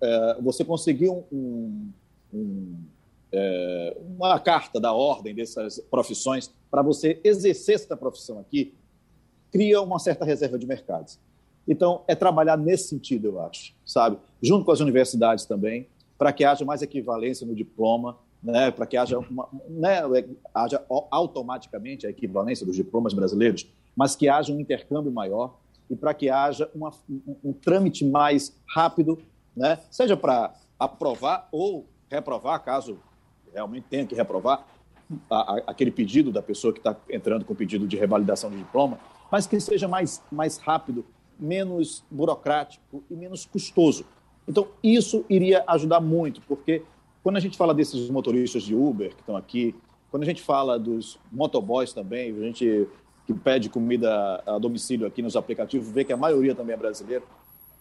é, você conseguir um, um, um, é, uma carta da ordem dessas profissões para você exercer essa profissão aqui cria uma certa reserva de mercados. Então, é trabalhar nesse sentido, eu acho, sabe? Junto com as universidades também, para que haja mais equivalência no diploma, né? para que haja, uma, né? haja automaticamente a equivalência dos diplomas brasileiros, mas que haja um intercâmbio maior e para que haja uma, um, um, trâmite mais rápido, né? seja para aprovar ou reprovar, caso realmente tenha que reprovar a, a, aquele pedido da pessoa que está entrando com pedido de revalidação de diploma, mas que seja mais, mais rápido, menos burocrático e menos custoso. Então, isso iria ajudar muito, porque quando a gente fala desses motoristas de Uber que estão aqui, quando a gente fala dos motoboys também, a gente que pede comida a domicílio aqui nos aplicativos, vê que a maioria também é brasileira.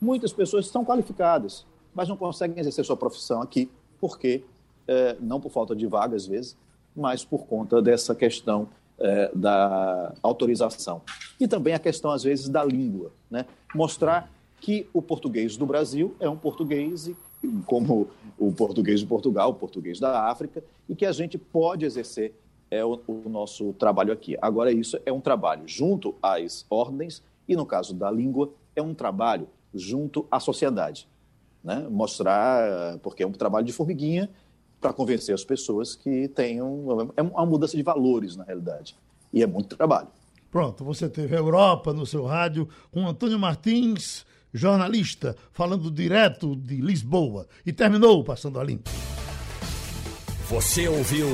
Muitas pessoas são qualificadas, mas não conseguem exercer sua profissão aqui, porque é, não por falta de vaga às vezes, mas por conta dessa questão é, da autorização. E também a questão, às vezes, da língua. Né? Mostrar que o português do Brasil é um português como o português de Portugal, o português da África, e que a gente pode exercer é o, o, nosso trabalho aqui. Agora, isso é um trabalho junto às ordens e, no caso da língua, é um trabalho junto à sociedade. Né? Mostrar, porque é um trabalho de formiguinha para convencer as pessoas que tenham. É uma mudança de valores, na realidade. E é muito trabalho. Pronto, você teve a Europa no seu rádio com Antônio Martins, jornalista, falando direto de Lisboa. E terminou Passando a Limpo. Você ouviu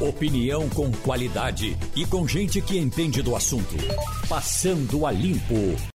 opinião com qualidade e com gente que entende do assunto. Passando a limpo.